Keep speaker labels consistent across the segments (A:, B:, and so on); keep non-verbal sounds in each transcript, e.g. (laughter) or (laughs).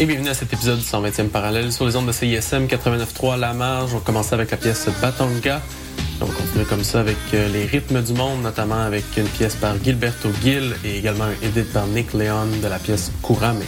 A: Et bienvenue à cet épisode du 120e parallèle sur les ondes de CISM 89.3 La Marge. On commence avec la pièce Batonga. On va continuer comme ça avec euh, les rythmes du monde, notamment avec une pièce par Gilberto Gil et également un edit par Nick Leon de la pièce Kurame.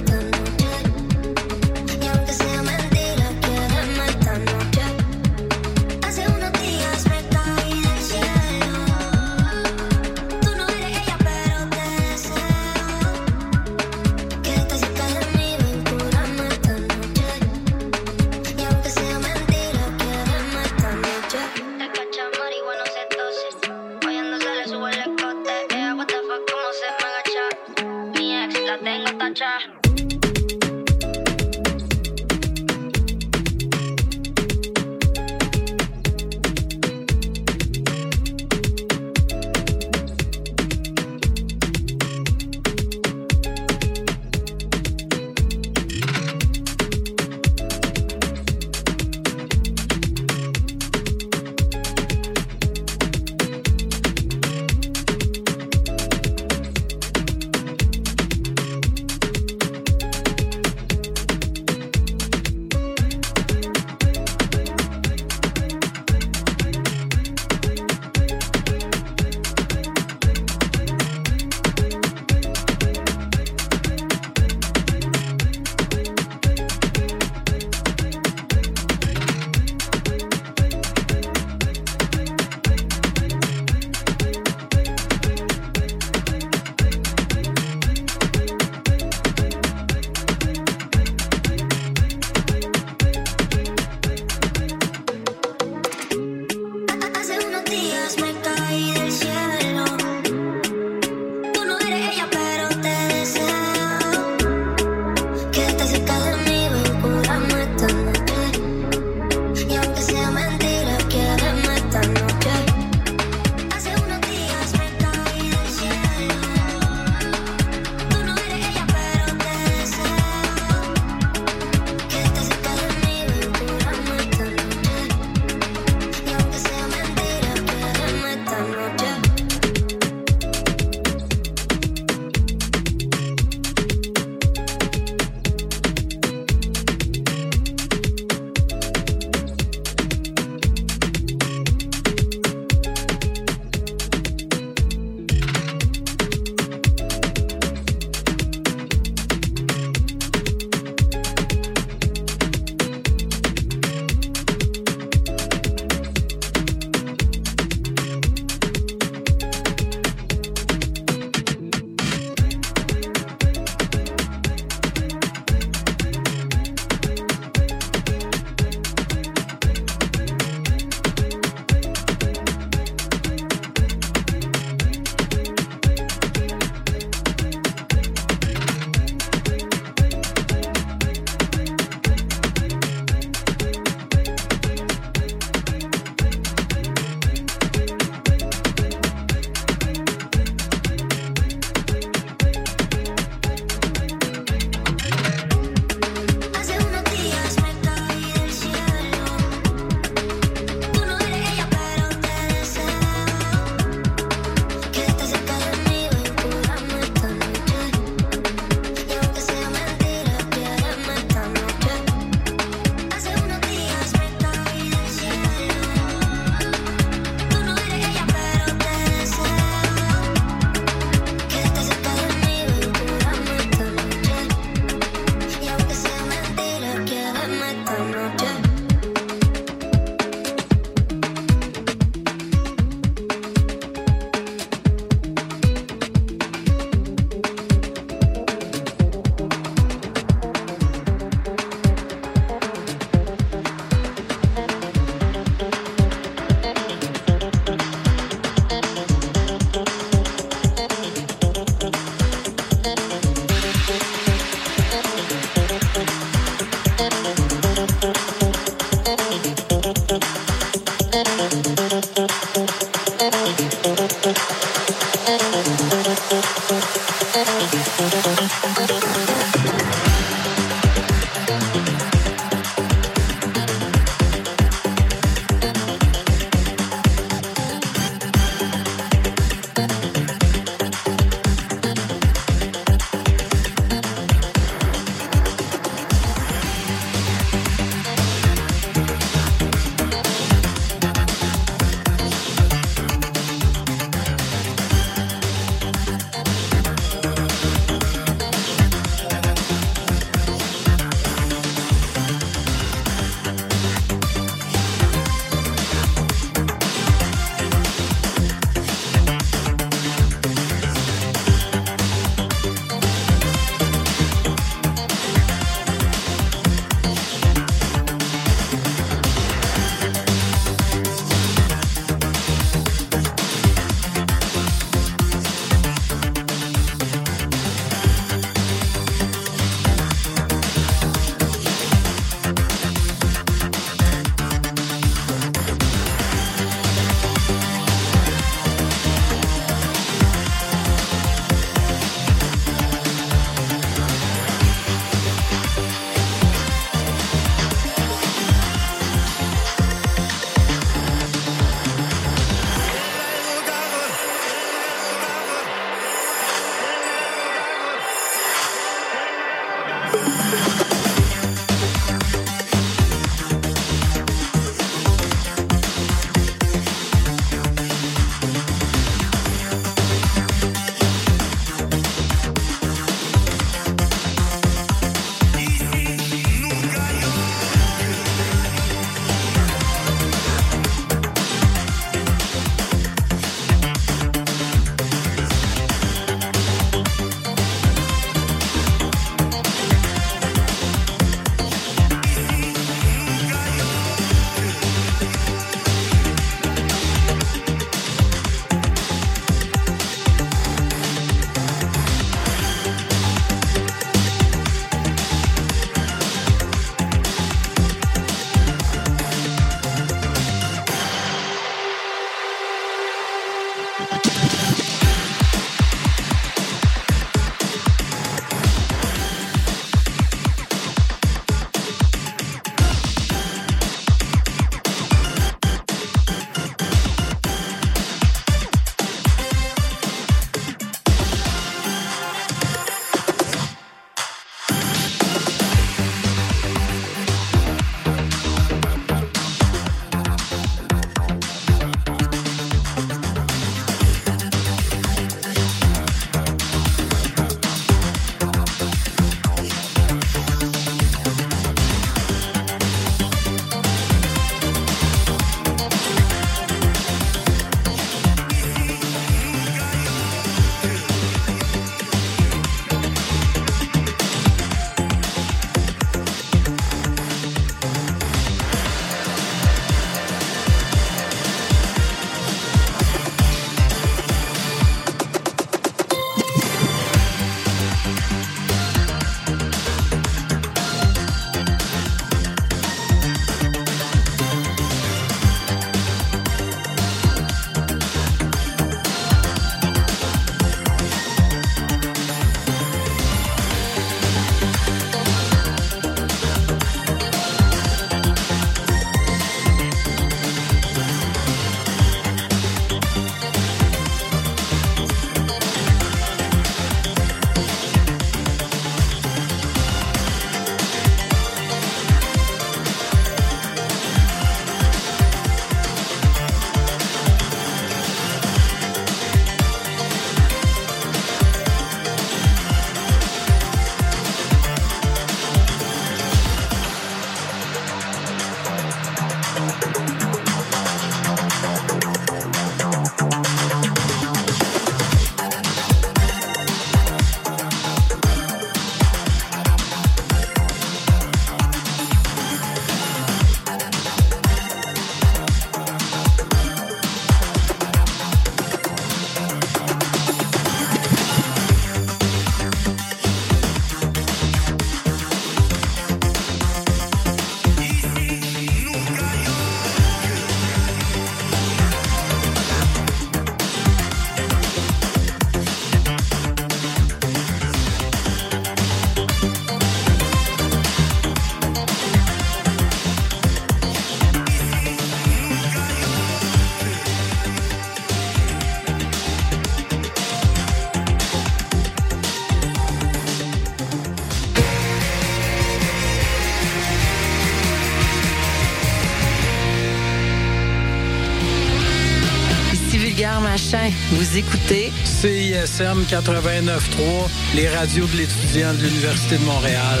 B: Vous écoutez
C: CISM 89.3, les radios de l'étudiant de l'Université de Montréal.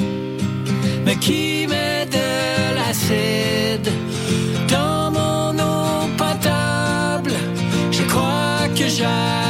C: (laughs)
D: Mais qui met de l'acide dans mon eau potable? Je crois que j'hallucine.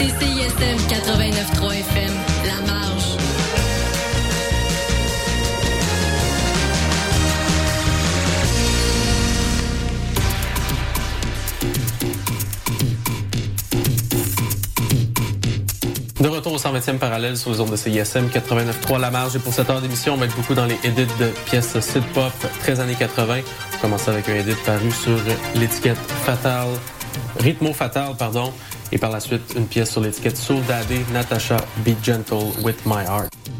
E: Écoutez CISM 89.3 FM, La Marge.
A: De retour au 120e parallèle sur les ondes de CISM 89.3 La Marge. Et pour cette heure d'émission, on va être beaucoup dans les edits de pièces synth pop 13 années 80. On commence avec un edit paru sur l'étiquette Fatal, Rhythmo Fatal, pardon. Et par la suite, une pièce sur l'étiquette Soul Daddy, Natasha, Be Gentle with My Heart.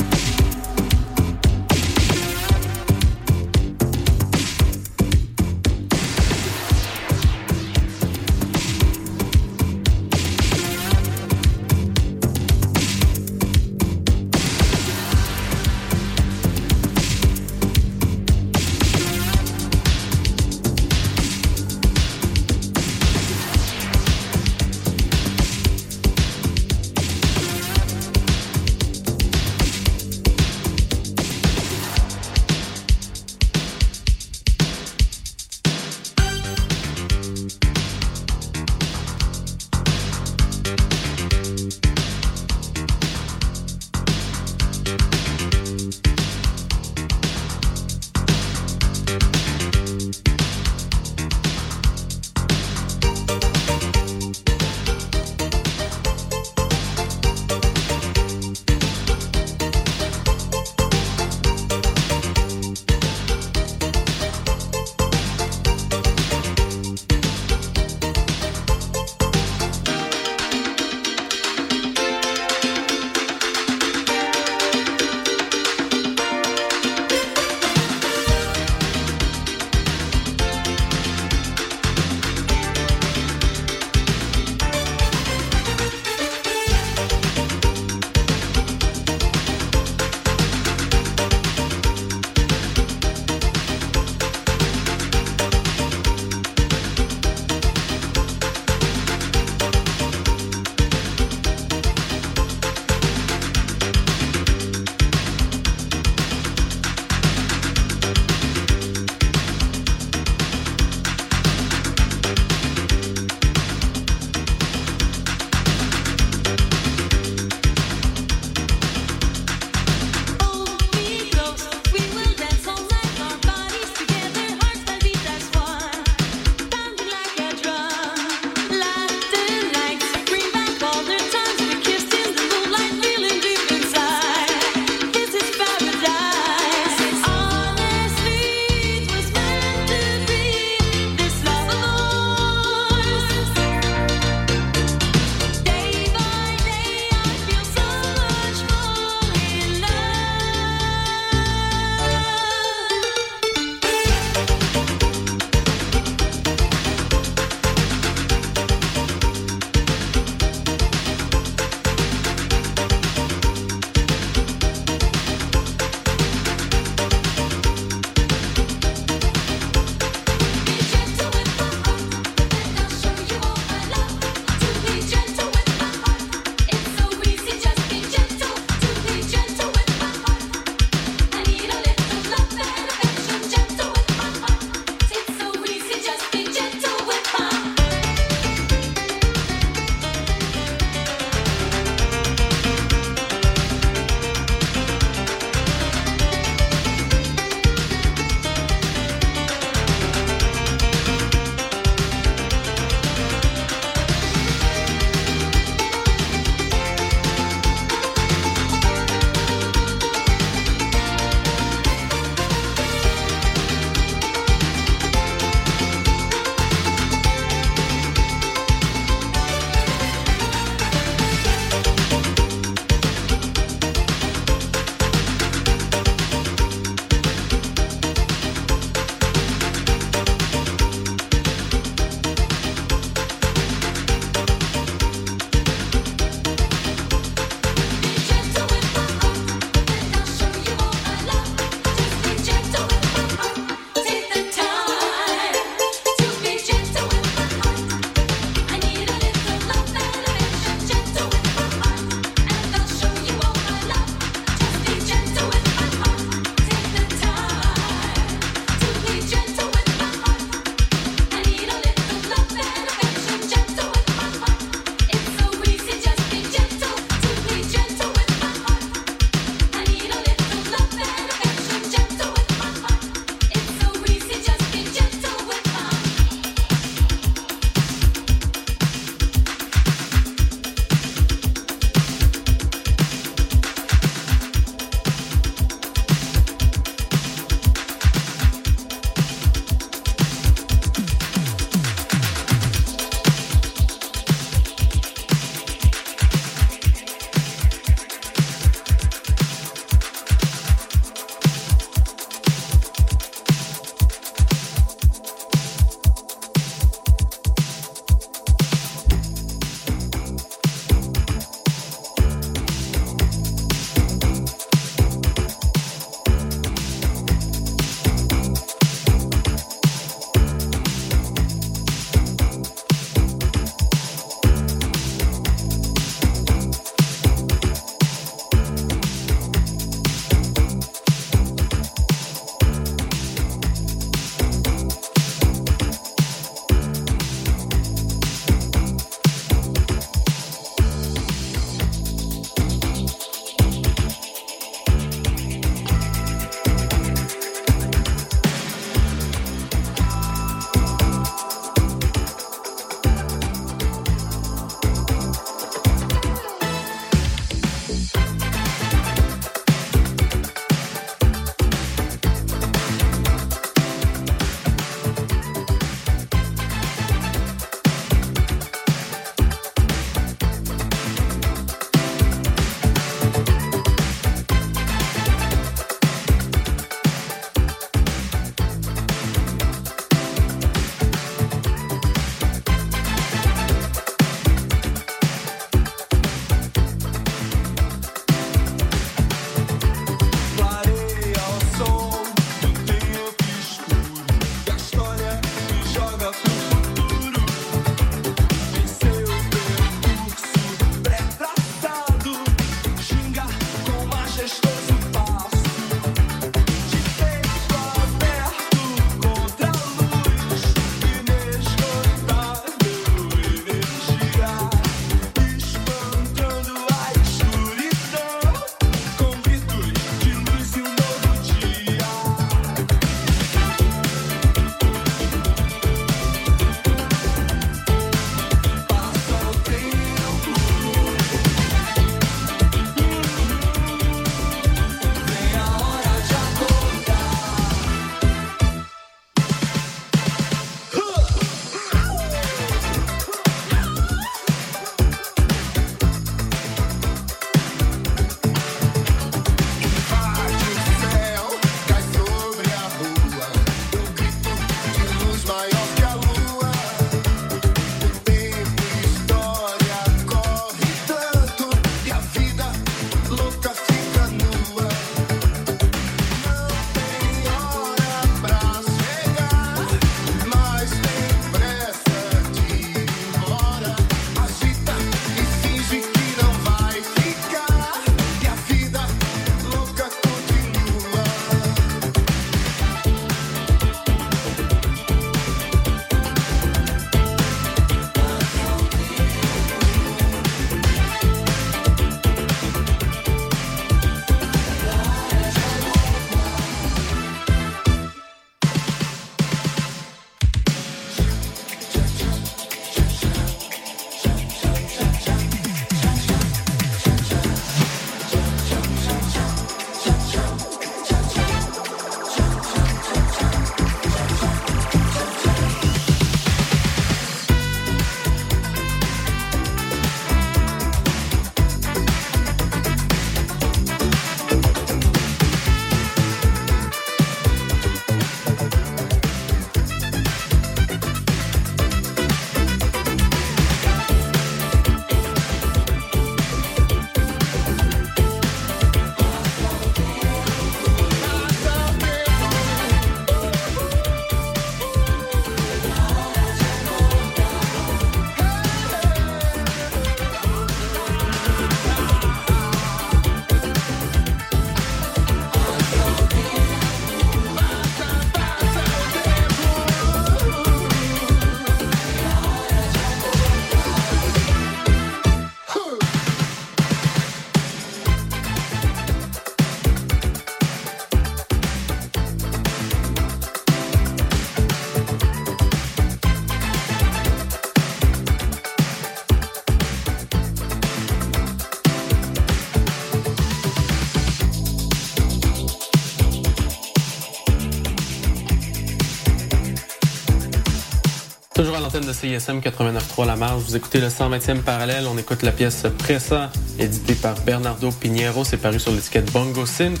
A: CISM 89.3 La Marge. Vous écoutez le 120e parallèle. On écoute la pièce Pressa, éditée par Bernardo Pinheiro. C'est paru sur l'étiquette Bongo Synth.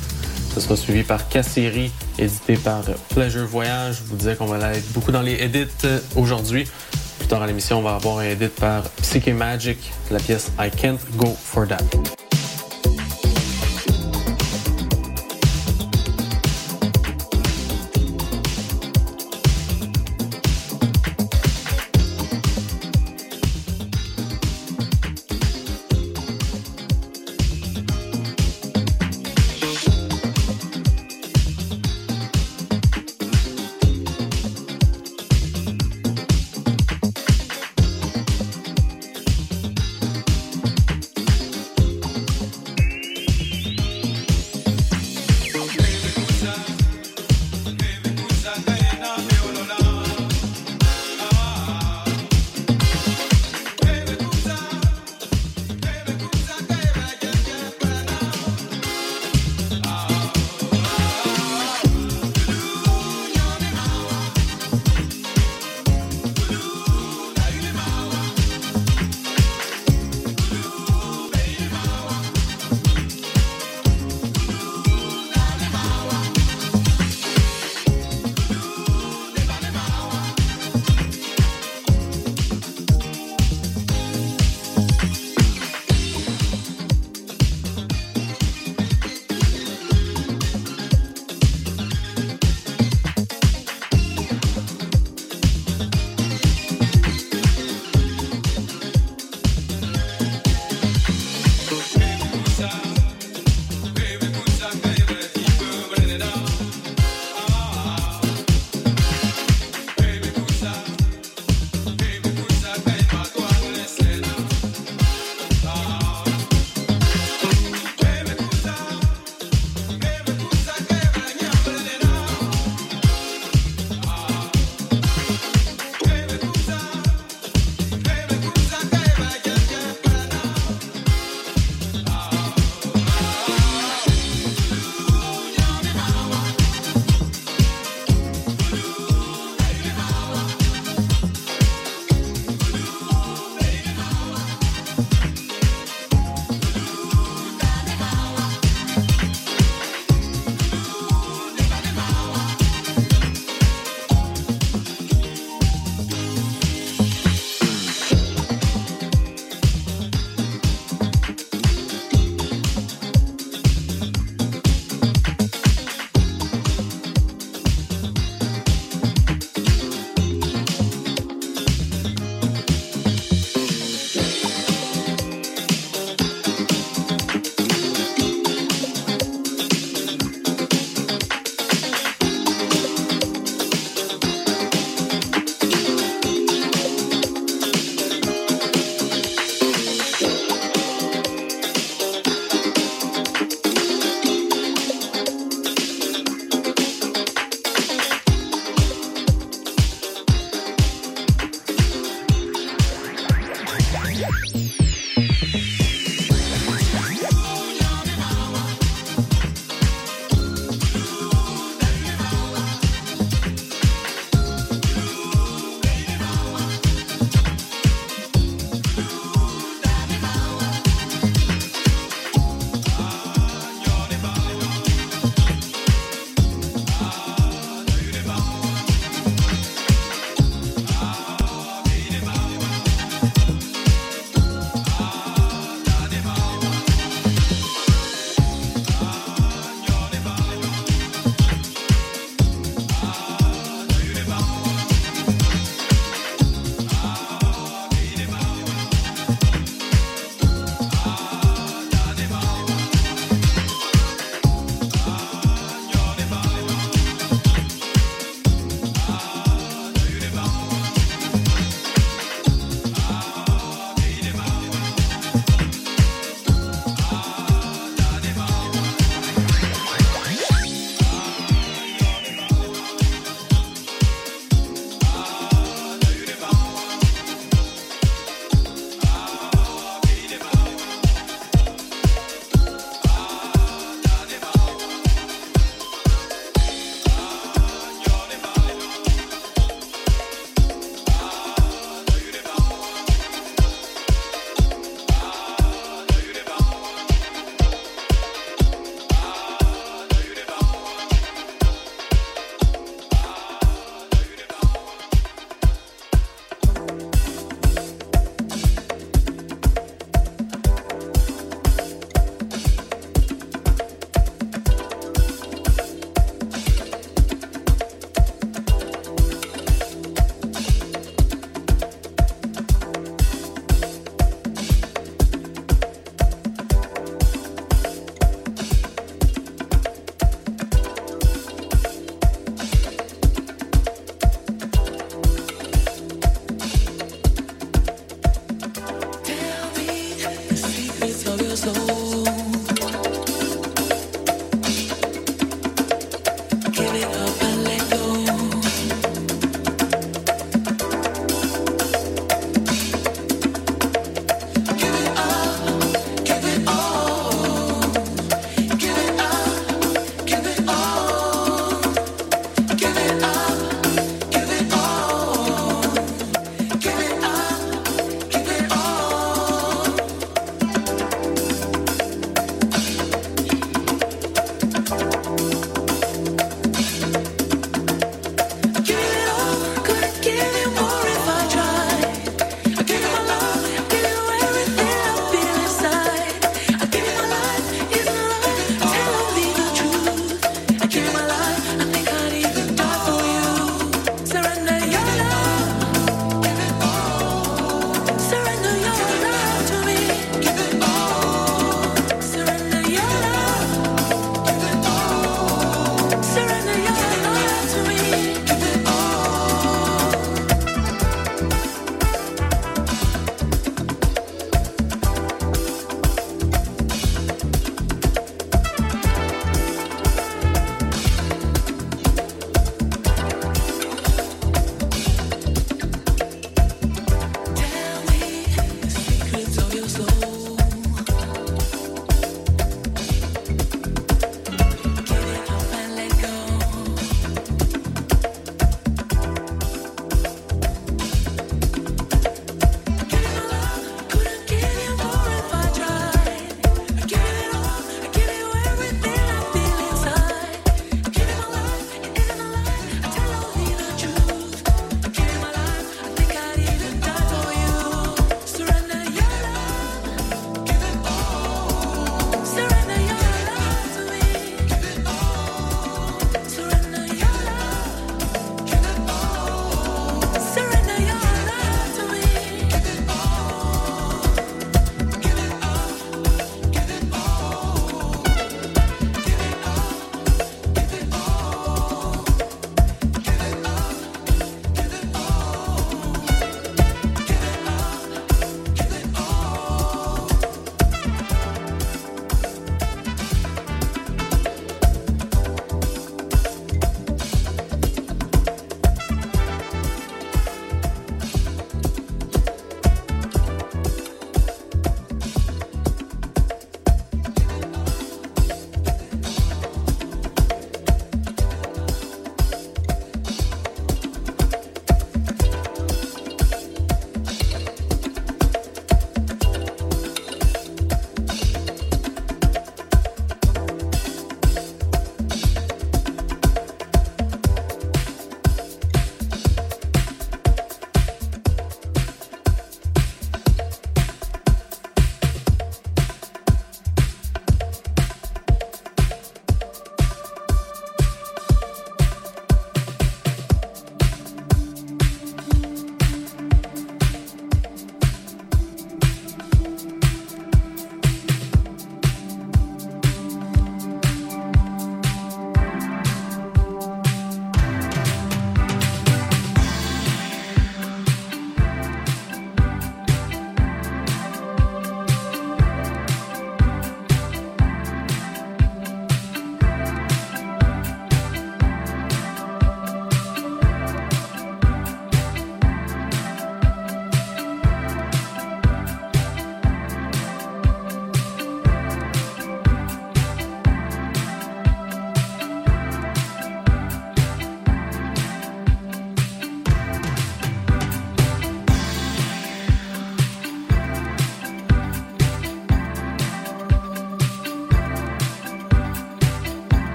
A: Ce sera suivi par Casseri, édité par Pleasure Voyage. Je vous disais qu'on va être beaucoup dans les edits euh, aujourd'hui. Plus tard à l'émission, on va avoir un edit par Psyche Magic, la pièce I Can't Go For That.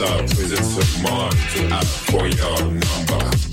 F: start with a to ask for your number.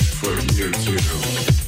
F: for you to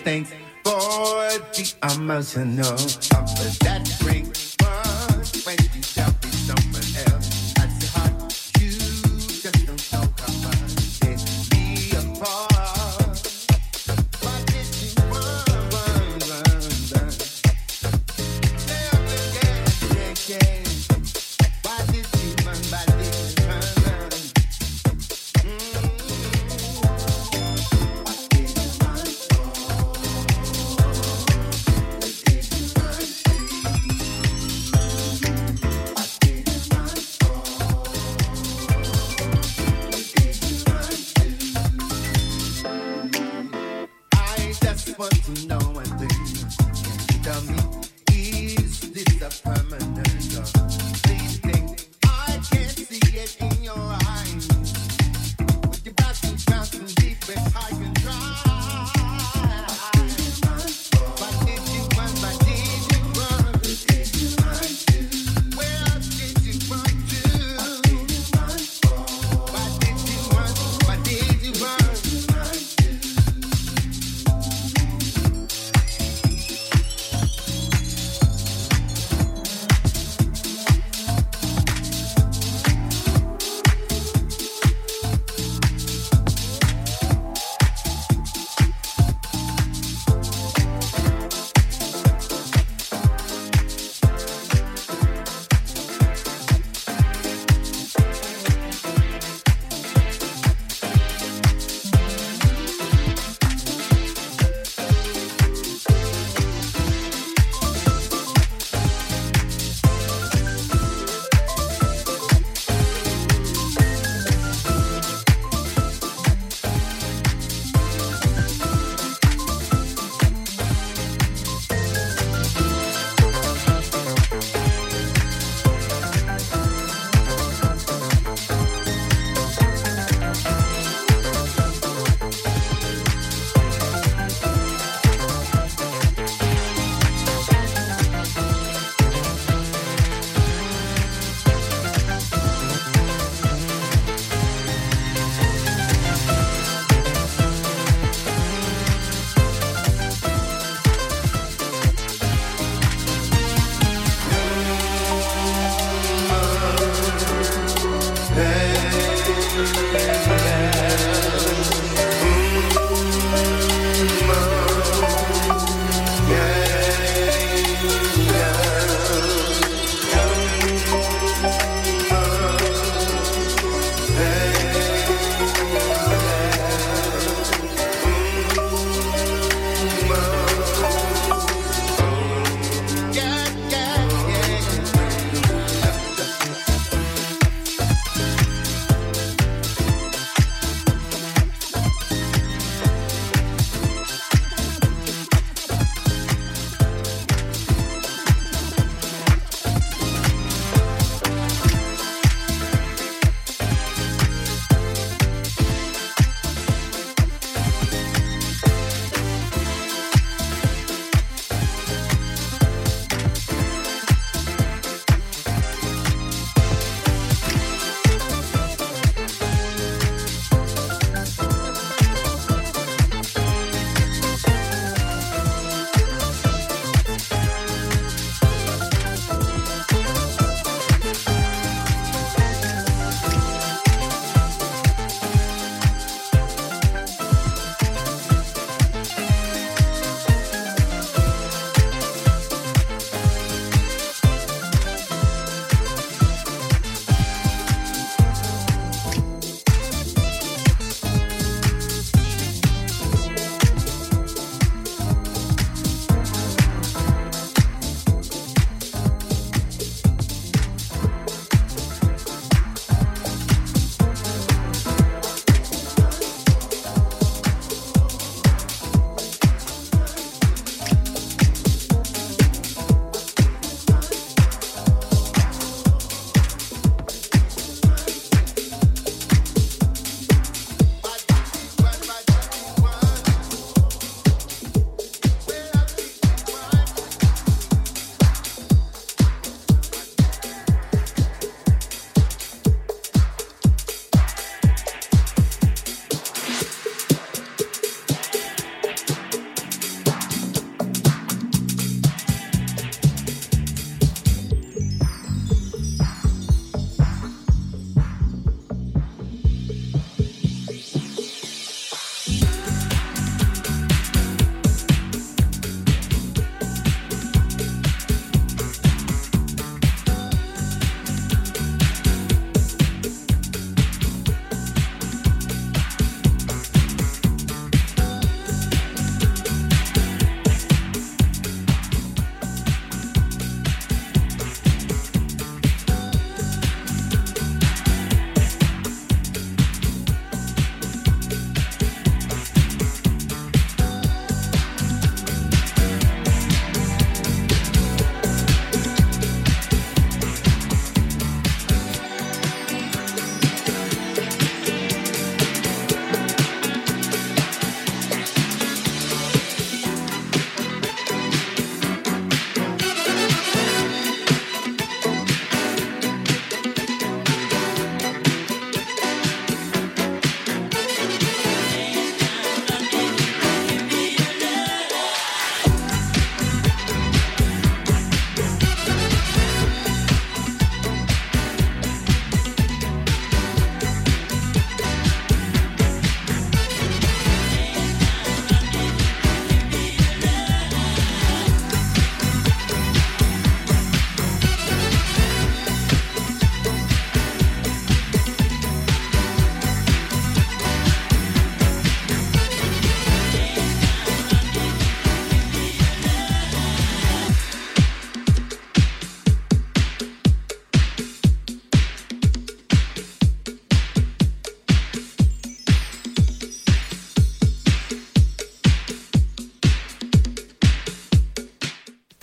G: things for the emotional.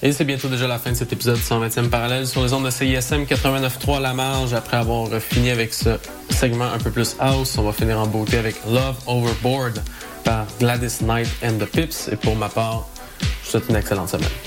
A: Et c'est bientôt déjà la fin de cet épisode 120e parallèle sur les ondes de CISM 89.3 La Marge. Après avoir fini avec ce segment un peu plus house, on va finir en beauté avec Love Overboard par Gladys Knight and the Pips. Et pour ma part, je vous souhaite une excellente semaine.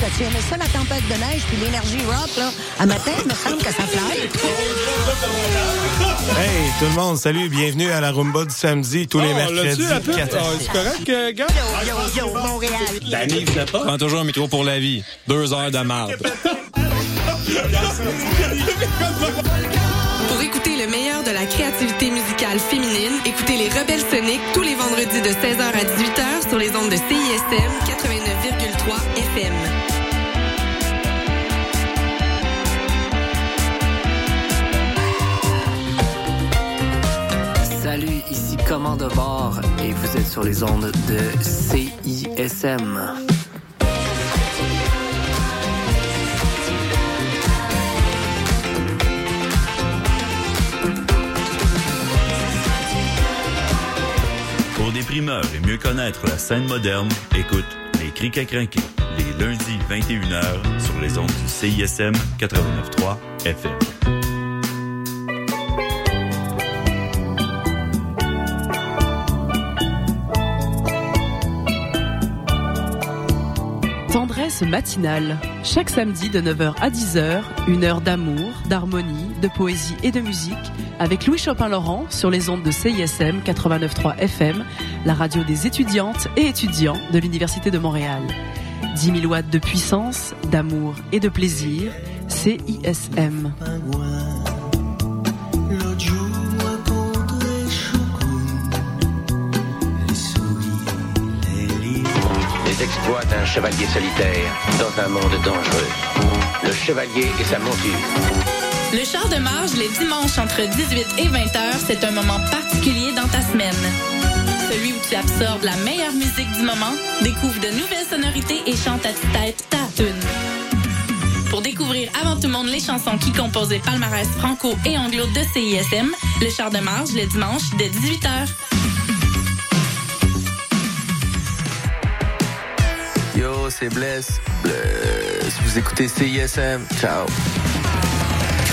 H: T'as-tu aimé ça, la tempête de neige puis l'énergie rock, là? À matin, il me semble que ça fly.
I: Hey, tout le monde, salut, bienvenue à la Rumba du samedi, tous les
J: Oh,
I: mercredis.
J: l'as-tu, la pub?
I: 14.
J: Ah, c'est correct, euh, gars?
H: Yo, yo, Montréal.
J: L'année, je pas.
I: Prends toujours un micro pour la vie. Deux heures de marde. (laughs)
K: Écouter le meilleur de la créativité musicale féminine, écoutez les Rebelles Soniques tous les vendredis de 16h à 18h sur les ondes de CISM 89,3 FM.
L: Salut, ici Commande bord et vous êtes sur les ondes de CISM.
M: Pour des et mieux connaître la scène moderne, écoute Les Crics à crinquer, les lundis 21h sur les ondes du CISM 89.3 FM.
B: Tendresse matinale. Chaque samedi de 9h à 10h, une heure d'amour, d'harmonie, de poésie et de musique avec Louis Chopin-Laurent sur les ondes de CISM 89.3 FM, la radio des étudiantes et étudiants de l'Université de Montréal. 10 000 watts de puissance, d'amour et de plaisir, CISM.
N: Les
O: exploits d'un chevalier solitaire dans un monde dangereux. Le chevalier et sa monture.
P: Le char de marge les dimanches entre 18 et 20 heures, c'est un moment particulier dans ta semaine. Celui où tu absorbes la meilleure musique du moment, découvre de nouvelles sonorités et chante à tue-tête ta tune. Pour découvrir avant tout le monde les chansons qui composent les palmarès franco et anglo de CISM, le char de marge le dimanche dès 18h.
L: Yo, c'est Bless. Bless. Vous écoutez CISM. Ciao.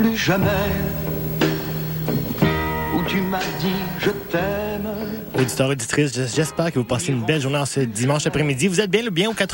Q: plus jamais où tu m'as dit je t'aime.
R: Auditeurs, auditrices, j'espère que vous passez une belle journée en ce dimanche après-midi. Vous êtes bien, le bien au 80